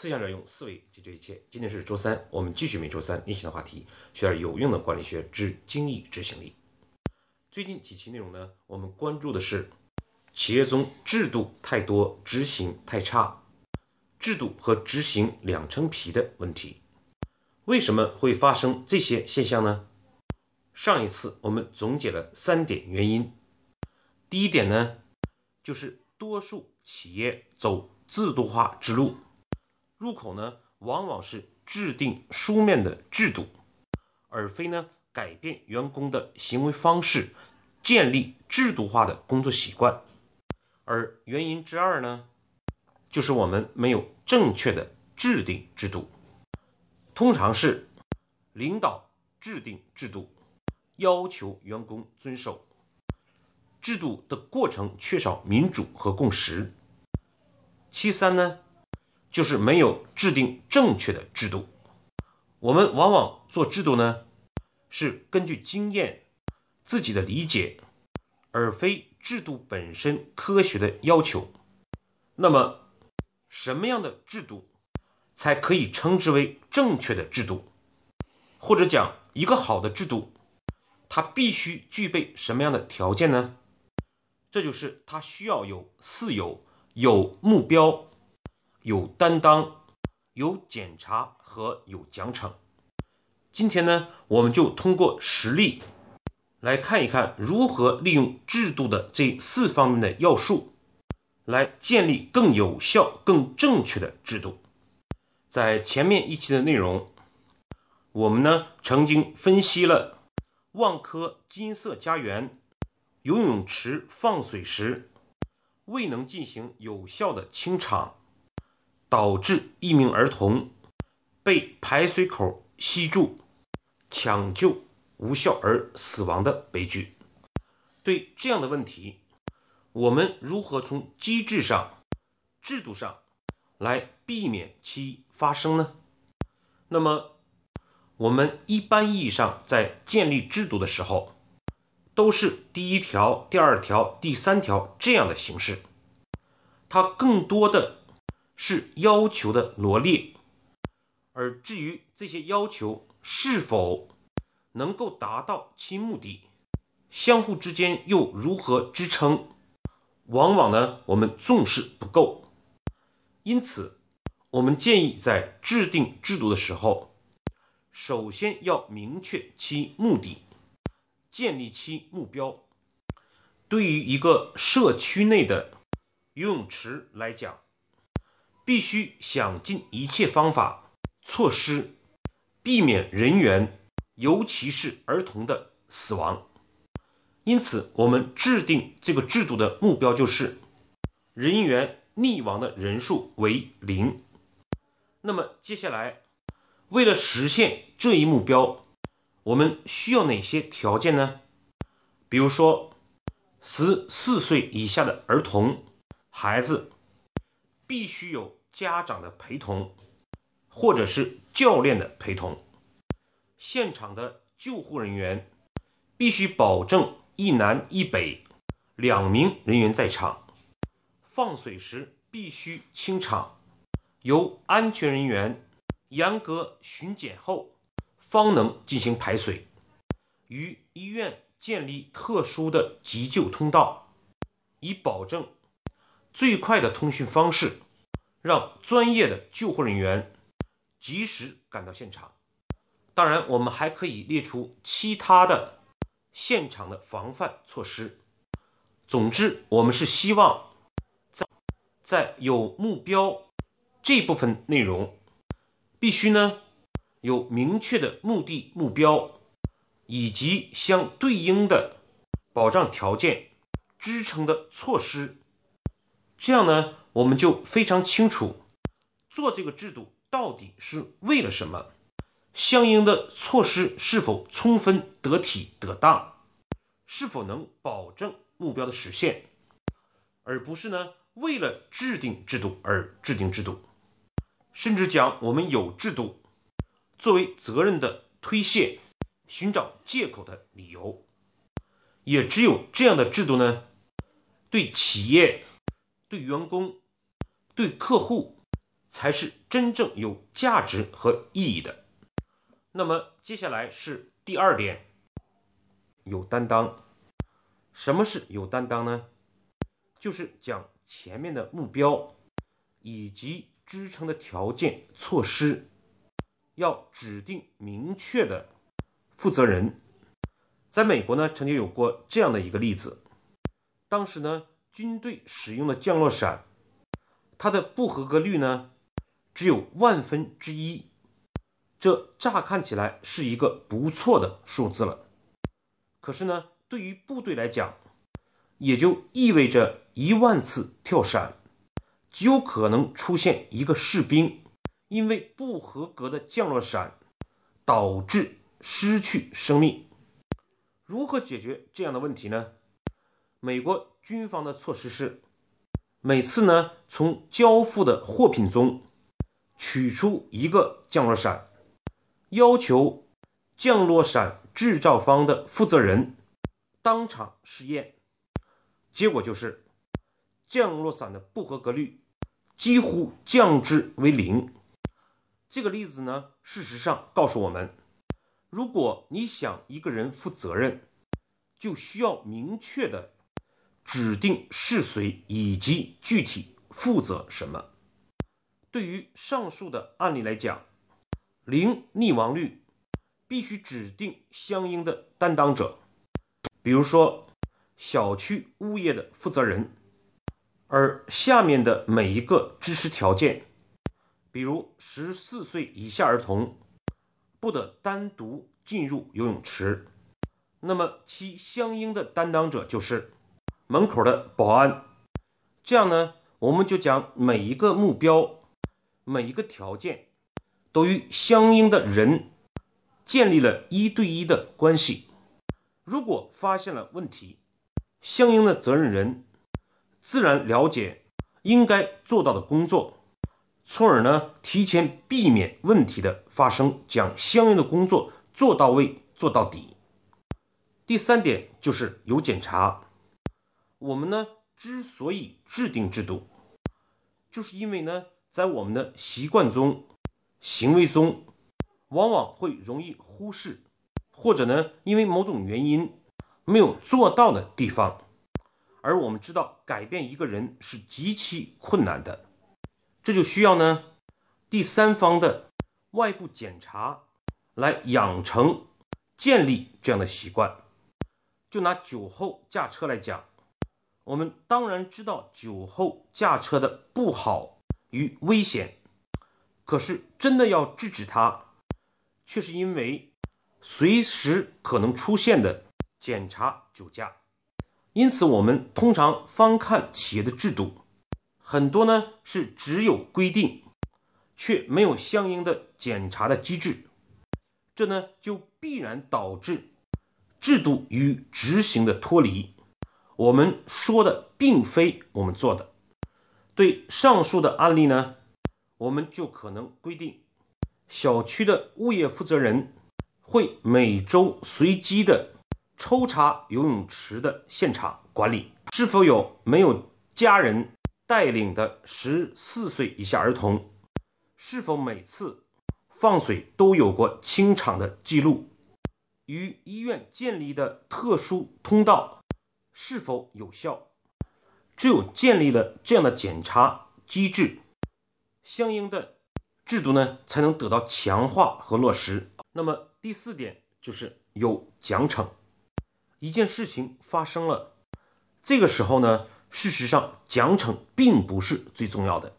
思想者用思维解决一切。今天是周三，我们继续每周三练习的话题，学点有用的管理学之精益执行力。最近几期内容呢，我们关注的是企业中制度太多，执行太差，制度和执行两层皮的问题。为什么会发生这些现象呢？上一次我们总结了三点原因。第一点呢，就是多数企业走制度化之路，入口呢往往是制定书面的制度，而非呢改变员工的行为方式，建立制度化的工作习惯。而原因之二呢，就是我们没有正确的制定制度，通常是领导制定制度，要求员工遵守。制度的过程缺少民主和共识。其三呢，就是没有制定正确的制度。我们往往做制度呢，是根据经验、自己的理解，而非制度本身科学的要求。那么，什么样的制度才可以称之为正确的制度？或者讲，一个好的制度，它必须具备什么样的条件呢？这就是它需要有四有：有目标、有担当、有检查和有奖惩。今天呢，我们就通过实例来看一看如何利用制度的这四方面的要素，来建立更有效、更正确的制度。在前面一期的内容，我们呢曾经分析了万科金色家园。游泳池放水时未能进行有效的清场，导致一名儿童被排水口吸住，抢救无效而死亡的悲剧。对这样的问题，我们如何从机制上、制度上来避免其发生呢？那么，我们一般意义上在建立制度的时候。都是第一条、第二条、第三条这样的形式，它更多的是要求的罗列，而至于这些要求是否能够达到其目的，相互之间又如何支撑，往往呢我们重视不够，因此我们建议在制定制度的时候，首先要明确其目的。建立其目标。对于一个社区内的游泳池来讲，必须想尽一切方法措施，避免人员，尤其是儿童的死亡。因此，我们制定这个制度的目标就是人员溺亡的人数为零。那么，接下来为了实现这一目标。我们需要哪些条件呢？比如说，十四岁以下的儿童、孩子必须有家长的陪同，或者是教练的陪同。现场的救护人员必须保证一南一北两名人员在场。放水时必须清场，由安全人员严格巡检后。方能进行排水，与医院建立特殊的急救通道，以保证最快的通讯方式，让专业的救护人员及时赶到现场。当然，我们还可以列出其他的现场的防范措施。总之，我们是希望在在有目标这部分内容必须呢。有明确的目的目标，以及相对应的保障条件、支撑的措施，这样呢，我们就非常清楚做这个制度到底是为了什么，相应的措施是否充分得体得当，是否能保证目标的实现，而不是呢为了制定制度而制定制度，甚至讲我们有制度。作为责任的推卸、寻找借口的理由，也只有这样的制度呢，对企业、对员工、对客户才是真正有价值和意义的。那么接下来是第二点，有担当。什么是有担当呢？就是讲前面的目标以及支撑的条件措施，要指定明确的负责人。在美国呢，曾经有过这样的一个例子，当时呢，军队使用的降落伞，它的不合格率呢，只有万分之一，这乍看起来是一个不错的数字了。可是呢，对于部队来讲，也就意味着一万次跳伞，极有可能出现一个士兵因为不合格的降落伞导致失去生命。如何解决这样的问题呢？美国军方的措施是，每次呢从交付的货品中取出一个降落伞，要求降落伞制造方的负责人当场试验，结果就是降落伞的不合格率几乎降至为零。这个例子呢，事实上告诉我们。如果你想一个人负责任，就需要明确的指定是谁以及具体负责什么。对于上述的案例来讲，零溺亡率必须指定相应的担当者，比如说小区物业的负责人，而下面的每一个支持条件，比如十四岁以下儿童。不得单独进入游泳池，那么其相应的担当者就是门口的保安。这样呢，我们就将每一个目标、每一个条件都与相应的人建立了一对一的关系。如果发现了问题，相应的责任人自然了解应该做到的工作。从而呢，提前避免问题的发生，将相应的工作做到位、做到底。第三点就是有检查。我们呢之所以制定制度，就是因为呢，在我们的习惯中、行为中，往往会容易忽视，或者呢，因为某种原因没有做到的地方。而我们知道，改变一个人是极其困难的。这就需要呢，第三方的外部检查来养成、建立这样的习惯。就拿酒后驾车来讲，我们当然知道酒后驾车的不好与危险，可是真的要制止它，却是因为随时可能出现的检查酒驾。因此，我们通常翻看企业的制度。很多呢是只有规定，却没有相应的检查的机制，这呢就必然导致制度与执行的脱离。我们说的并非我们做的。对上述的案例呢，我们就可能规定，小区的物业负责人会每周随机的抽查游泳池的现场管理，是否有没有家人。带领的十四岁以下儿童是否每次放水都有过清场的记录？与医院建立的特殊通道是否有效？只有建立了这样的检查机制，相应的制度呢才能得到强化和落实。那么第四点就是有奖惩。一件事情发生了，这个时候呢？事实上，奖惩并不是最重要的，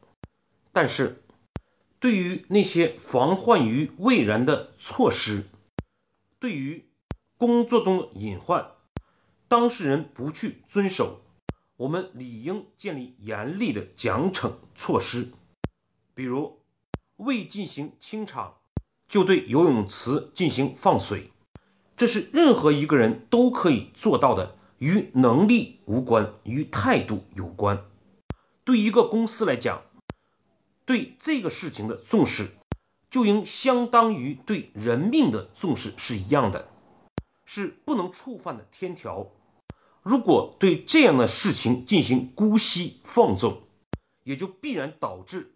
但是，对于那些防患于未然的措施，对于工作中的隐患，当事人不去遵守，我们理应建立严厉的奖惩措施。比如，未进行清场就对游泳池进行放水，这是任何一个人都可以做到的。与能力无关，与态度有关。对一个公司来讲，对这个事情的重视，就应相当于对人命的重视是一样的，是不能触犯的天条。如果对这样的事情进行姑息放纵，也就必然导致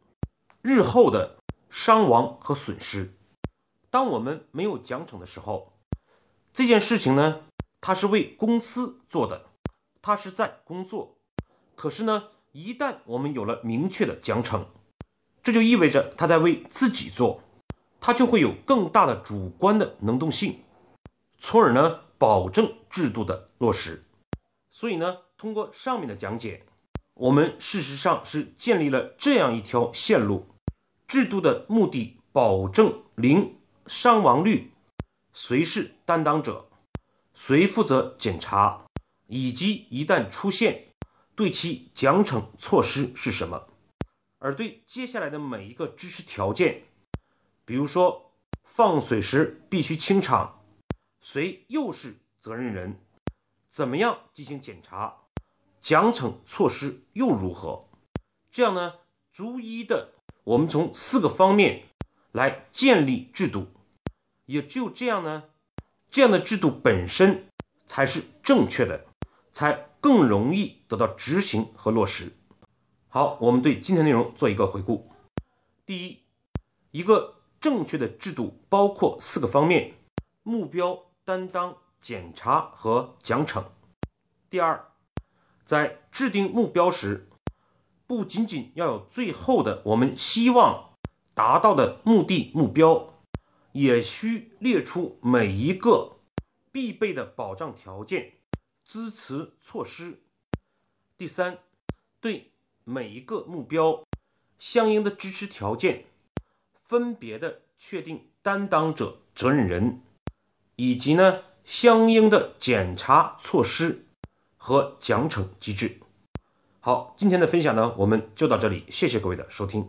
日后的伤亡和损失。当我们没有奖惩的时候，这件事情呢，它是为公司做的，它是在工作。可是呢，一旦我们有了明确的奖惩，这就意味着他在为自己做，他就会有更大的主观的能动性，从而呢保证制度的落实。所以呢，通过上面的讲解，我们事实上是建立了这样一条线路：制度的目的保证零伤亡率。谁是担当者？谁负责检查？以及一旦出现，对其奖惩措施是什么？而对接下来的每一个支持条件，比如说放水时必须清场，谁又是责任人？怎么样进行检查？奖惩措施又如何？这样呢，逐一的，我们从四个方面来建立制度。也只有这样呢，这样的制度本身才是正确的，才更容易得到执行和落实。好，我们对今天内容做一个回顾。第一，一个正确的制度包括四个方面：目标、担当、检查和奖惩。第二，在制定目标时，不仅仅要有最后的我们希望达到的目的目标。也需列出每一个必备的保障条件、支持措施。第三，对每一个目标相应的支持条件，分别的确定担当者、责任人，以及呢相应的检查措施和奖惩机制。好，今天的分享呢，我们就到这里，谢谢各位的收听。